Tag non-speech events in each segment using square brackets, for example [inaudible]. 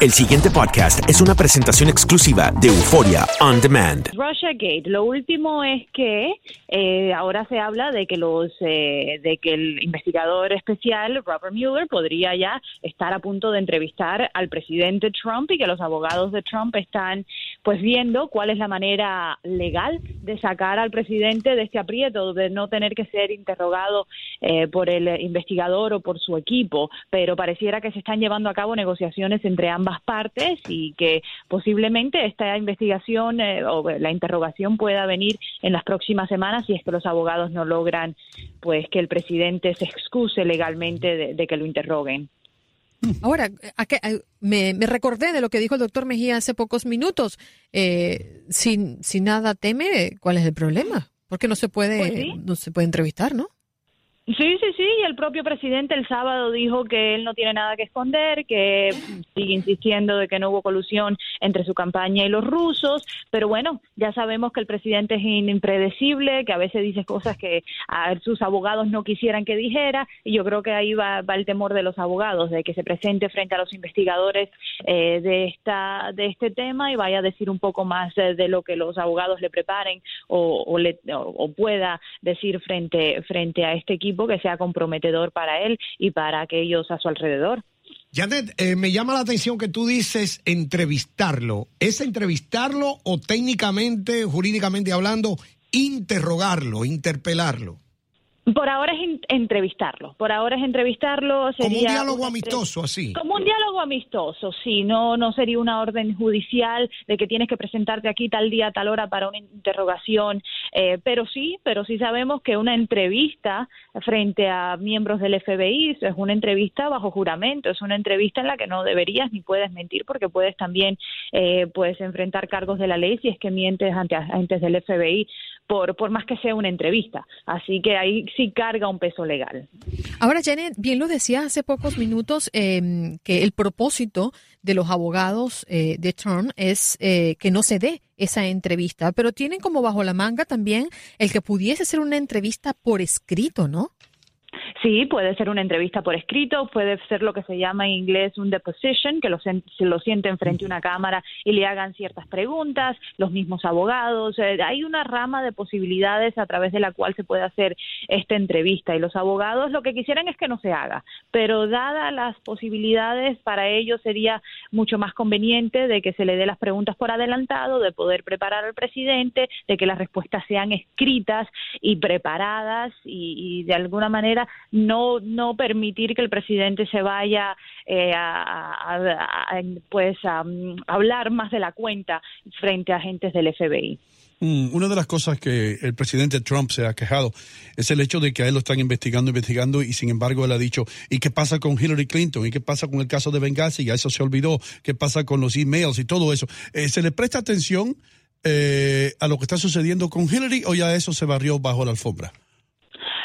El siguiente podcast es una presentación exclusiva de Euforia On Demand. Russiagate. Lo último es que eh, ahora se habla de que los eh, de que el investigador especial Robert Mueller podría ya estar a punto de entrevistar al presidente Trump y que los abogados de Trump están pues viendo cuál es la manera legal de sacar al presidente de este aprieto, de no tener que ser interrogado eh, por el investigador o por su equipo, pero pareciera que se están llevando a cabo negociaciones entre ambas partes y que posiblemente esta investigación eh, o la interrogación pueda venir en las próximas semanas si es que los abogados no logran pues que el presidente se excuse legalmente de, que lo interroguen. Ahora, me, recordé de lo que dijo el doctor Mejía hace pocos minutos. Eh, si, si nada teme, ¿cuál es el problema? Porque no se puede, pues no se puede entrevistar, ¿no? Sí, sí, sí, y el propio presidente el sábado dijo que él no tiene nada que esconder, que sigue insistiendo de que no hubo colusión entre su campaña y los rusos, pero bueno, ya sabemos que el presidente es impredecible, que a veces dice cosas que a sus abogados no quisieran que dijera, y yo creo que ahí va, el temor de los abogados, de que se presente frente a los investigadores eh, de, esta, de este tema y vaya a decir un poco más de lo que los abogados le preparen o, o, le, o pueda decir frente, frente a este equipo que sea comprometedor para él y para aquellos a su alrededor. Janet, eh, me llama la atención que tú dices entrevistarlo. ¿Es entrevistarlo o técnicamente, jurídicamente hablando, interrogarlo, interpelarlo? Por ahora es entrevistarlo. Por ahora es entrevistarlo. Sería como un diálogo amistoso, así. Como un diálogo amistoso, sí. No, no sería una orden judicial de que tienes que presentarte aquí tal día, tal hora para una interrogación. Eh, pero sí, pero sí sabemos que una entrevista frente a miembros del FBI es una entrevista bajo juramento. Es una entrevista en la que no deberías ni puedes mentir porque puedes también eh, puedes enfrentar cargos de la ley si es que mientes ante agentes del FBI por, por más que sea una entrevista. Así que ahí sí carga un peso legal. Ahora, Janet, bien lo decía hace pocos minutos, em, que el propósito de los abogados eh, de Trump es eh, que no se dé esa entrevista, pero tienen como bajo la manga también el que pudiese ser una entrevista por escrito, ¿no? Sí, puede ser una entrevista por escrito, puede ser lo que se llama en inglés un deposition, que lo, se lo sienten frente a una cámara y le hagan ciertas preguntas, los mismos abogados. Eh, hay una rama de posibilidades a través de la cual se puede hacer esta entrevista y los abogados lo que quisieran es que no se haga, pero dadas las posibilidades, para ellos sería mucho más conveniente de que se le dé las preguntas por adelantado, de poder preparar al presidente, de que las respuestas sean escritas y preparadas y de alguna manera no no permitir que el presidente se vaya eh, a, pues a, hablar más de la cuenta frente a agentes del FBI. Mm, una de las cosas que el presidente Trump se ha quejado es el hecho de que a él lo están investigando, investigando y sin embargo él ha dicho, ¿y qué pasa con Hillary Clinton? ¿Y qué pasa con el caso de Benghazi? Ya eso se olvidó. ¿Qué pasa con los emails y todo eso? Eh, ¿Se le presta atención eh, a lo que está sucediendo con Hillary o ya eso se barrió bajo la alfombra?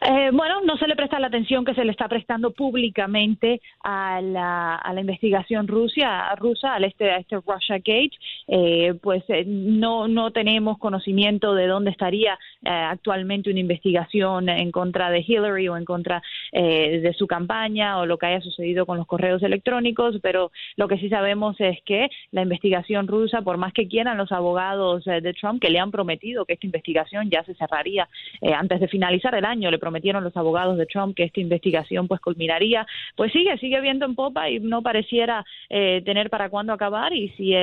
Eh, bueno, no se le presta la atención que se le está prestando públicamente a la, a la investigación rusa, rusa al este, a este Russia Gate. Eh, pues eh, no, no tenemos conocimiento de dónde estaría actualmente una investigación en contra de Hillary o en contra de su campaña o lo que haya sucedido con los correos electrónicos, pero lo que sí sabemos es que la investigación rusa, por más que quieran los abogados de Trump, que le han prometido que esta investigación ya se cerraría antes de finalizar el año, le prometieron los abogados de Trump que esta investigación pues culminaría, pues sigue, sigue viendo en popa y no pareciera eh, tener para cuándo acabar y si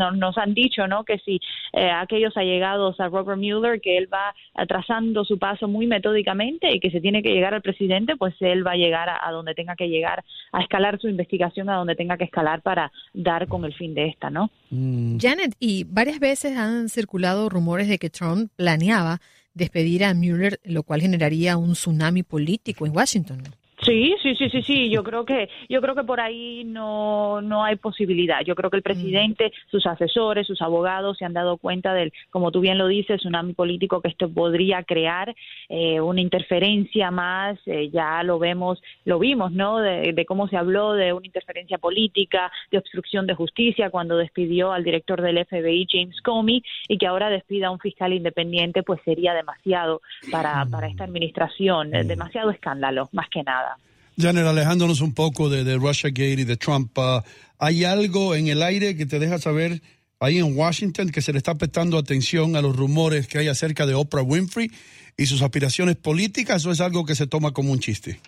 eh, eh, nos han dicho no que si aquellos allegados a Robert Mueller que él va trazando su paso muy metódicamente y que se tiene que llegar al presidente, pues él va a llegar a, donde tenga que llegar, a escalar su investigación a donde tenga que escalar para dar con el fin de esta, ¿no? Mm. Janet, y varias veces han circulado rumores de que Trump planeaba despedir a Mueller, lo cual generaría un tsunami político en Washington. Sí, sí, sí, sí, sí. Yo creo que yo creo que por ahí no no hay posibilidad. Yo creo que el presidente, sus asesores, sus abogados se han dado cuenta del, como tú bien lo dices, tsunami político que esto podría crear eh, una interferencia más. Eh, ya lo vemos, lo vimos, ¿no? De, de, cómo se habló de una interferencia política, de obstrucción de justicia cuando despidió al director del FBI James Comey y que ahora despida a un fiscal independiente, pues sería demasiado para para esta administración, demasiado escándalo, más que nada. Janet, alejándonos un poco de, de Russia Gate y de Trump, uh, ¿hay algo en el aire que te deja saber ahí en Washington que se le está prestando atención a los rumores que hay acerca de Oprah Winfrey y sus aspiraciones políticas o es algo que se toma como un chiste?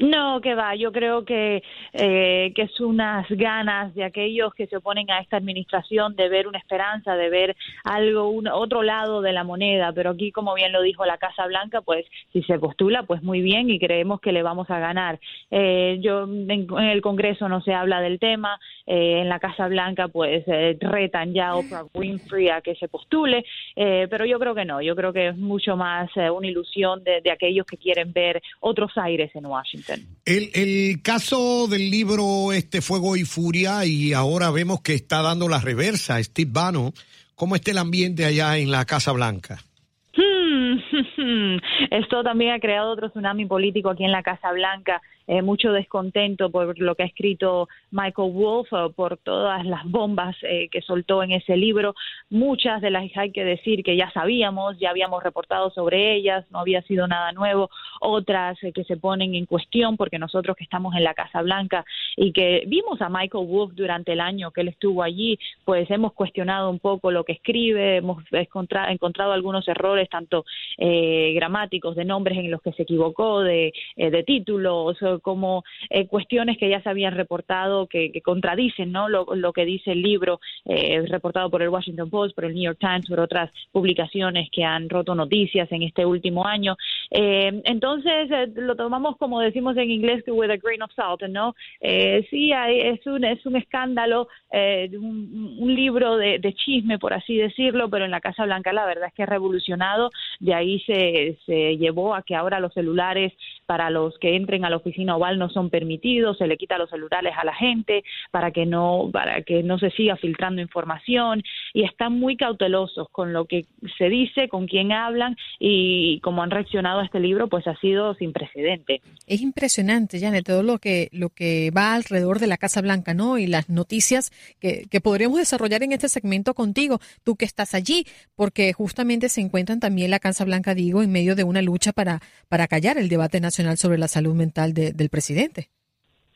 No, que va. Yo creo que, eh, que es unas ganas de aquellos que se oponen a esta administración de ver una esperanza, de ver algo, otro lado de la moneda. Pero aquí, como bien lo dijo la Casa Blanca, pues si se postula, pues muy bien y creemos que le vamos a ganar. Eh, yo en, el Congreso no se habla del tema. Eh, en la Casa Blanca, pues eh, retan ya a Oprah Winfrey a que se postule. Eh, pero yo creo que no. Yo creo que es mucho más eh, una ilusión de, de aquellos que quieren ver otros aires en Washington. El, el, caso del libro este Fuego y Furia y ahora vemos que está dando la reversa Steve Bannon. ¿Cómo está el ambiente allá en la Casa Blanca? Hmm. [laughs] Esto también ha creado otro tsunami político aquí en la Casa Blanca eh, mucho descontento por lo que ha escrito Michael Wolff, por todas las bombas eh, que soltó en ese libro. Muchas de las hay que decir que ya sabíamos, ya habíamos reportado sobre ellas, no había sido nada nuevo. Otras eh, que se ponen en cuestión porque nosotros que estamos en la Casa Blanca y que vimos a Michael Wolff durante el año que él estuvo allí, pues hemos cuestionado un poco lo que escribe, hemos encontrado, algunos errores, tanto eh, gramáticos, de nombres en los que se equivocó, de, eh, de títulos, como eh, cuestiones que ya se habían reportado que, que contradicen ¿no? lo, lo, que dice el libro eh, reportado por el Washington Post, por el New York Times, por otras publicaciones que han roto noticias en este último año. Eh, entonces eh, lo tomamos como decimos en inglés with a grain of salt, ¿no? Eh, sí, hay, es un es un escándalo, un, un, libro de, de, chisme por así decirlo, pero en la Casa Blanca la verdad es que ha revolucionado. De ahí se se llevó a que ahora los celulares para los que entren a la oficina oval no son permitidos, se le quita los celulares a la gente para que no para que no se siga filtrando información y están muy cautelosos con lo que se dice, con quién hablan y cómo han reaccionado a este libro, pues ha sido sin precedente. Es impresionante, Janet, todo lo que lo que va alrededor de la Casa Blanca, ¿no? Y las noticias que, que podremos desarrollar en este segmento contigo, tú que estás allí, porque justamente se encuentran también la Casa Blanca, digo, en medio de una lucha para para callar el debate nacional sobre la salud mental de, del presidente.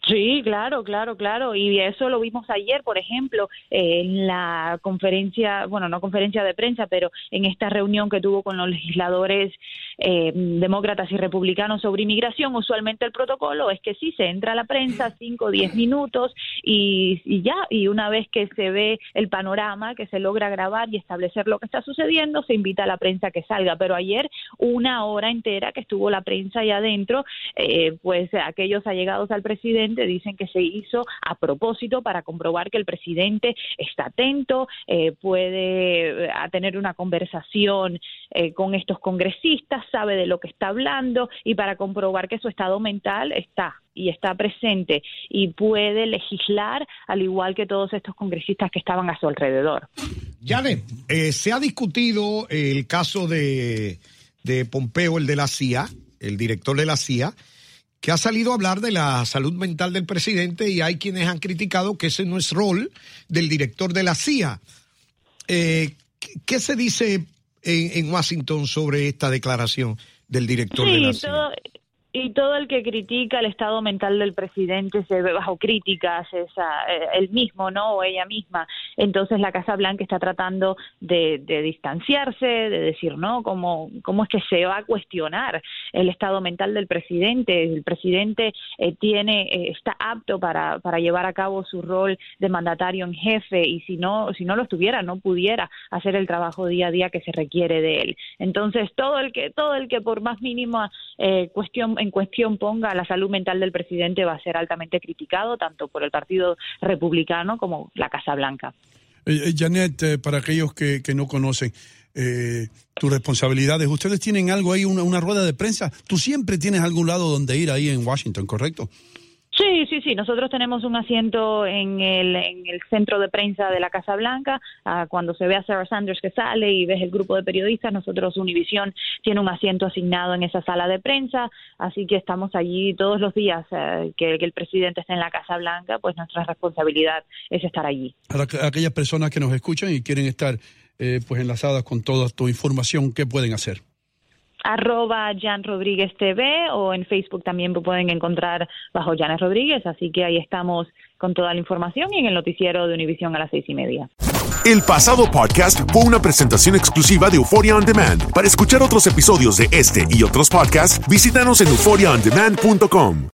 Sí, claro, claro, claro. Y eso lo vimos ayer, por ejemplo, eh, en la conferencia, bueno, no conferencia de prensa, pero en esta reunión que tuvo con los legisladores eh, demócratas y republicanos sobre inmigración. Usualmente el protocolo es que sí, se entra a la prensa cinco o diez minutos y, y ya, y una vez que se ve el panorama, que se logra grabar y establecer lo que está sucediendo, se invita a la prensa que salga. Pero ayer, una hora entera que estuvo la prensa ahí adentro, eh, pues aquellos allegados al presidente dicen que se hizo a propósito para comprobar que el presidente está atento, eh, puede a tener una conversación eh, con estos congresistas, sabe de lo que está hablando y para comprobar que su estado mental está y está presente y puede legislar al igual que todos estos congresistas que estaban a su alrededor. Janet, eh, se ha discutido el caso de Pompeo, el de la CIA, el director de la CIA, que ha salido a hablar de la salud mental del presidente y hay quienes han criticado que ese no es rol del director de la CIA. Eh, ¿Qué se dice en, en, Washington sobre esta declaración del director sí, de la CIA? Todo, y todo el que critica el estado mental del presidente se ve bajo críticas, es a, eh, él mismo, ¿no? O ella misma. Entonces la Casa Blanca está tratando de, distanciarse, de decir, ¿no? ¿Cómo, ¿Cómo es que se va a cuestionar el estado mental del presidente? El presidente eh, tiene, eh, está apto para, para llevar a cabo su rol de mandatario en jefe y si no, si no lo estuviera, no pudiera hacer el trabajo día a día que se requiere de él. Entonces todo el que, todo el que por más mínima eh, cuestión en cuestión ponga la salud mental del presidente va a ser altamente criticado tanto por el Partido Republicano como la Casa Blanca. Eh, Janet, eh, para aquellos que, que no conocen eh, tus responsabilidades, ustedes tienen algo ahí, una, una rueda de prensa. Tú siempre tienes algún lado donde ir ahí en Washington, ¿correcto? Sí, sí, sí. Nosotros tenemos un asiento en el, en el centro de prensa de la Casa Blanca. Uh, cuando se ve a Sarah Sanders que sale y ves el grupo de periodistas, nosotros Univision tiene un asiento asignado en esa sala de prensa. Así que estamos allí todos los días que, que, el presidente esté en la Casa Blanca, pues nuestra responsabilidad es estar allí. Para aquellas personas que nos escuchan y quieren estar eh, pues enlazadas con toda tu información, ¿qué pueden hacer? Arroba Jan Rodríguez TV o en Facebook también me pueden encontrar bajo Janes Rodríguez, así que ahí estamos con toda la información y en el noticiero de Univisión a las seis y media. El pasado podcast fue una presentación exclusiva de Euphoria On Demand. Para escuchar otros episodios de este y otros podcasts, visítanos en euphoriaondemand.com.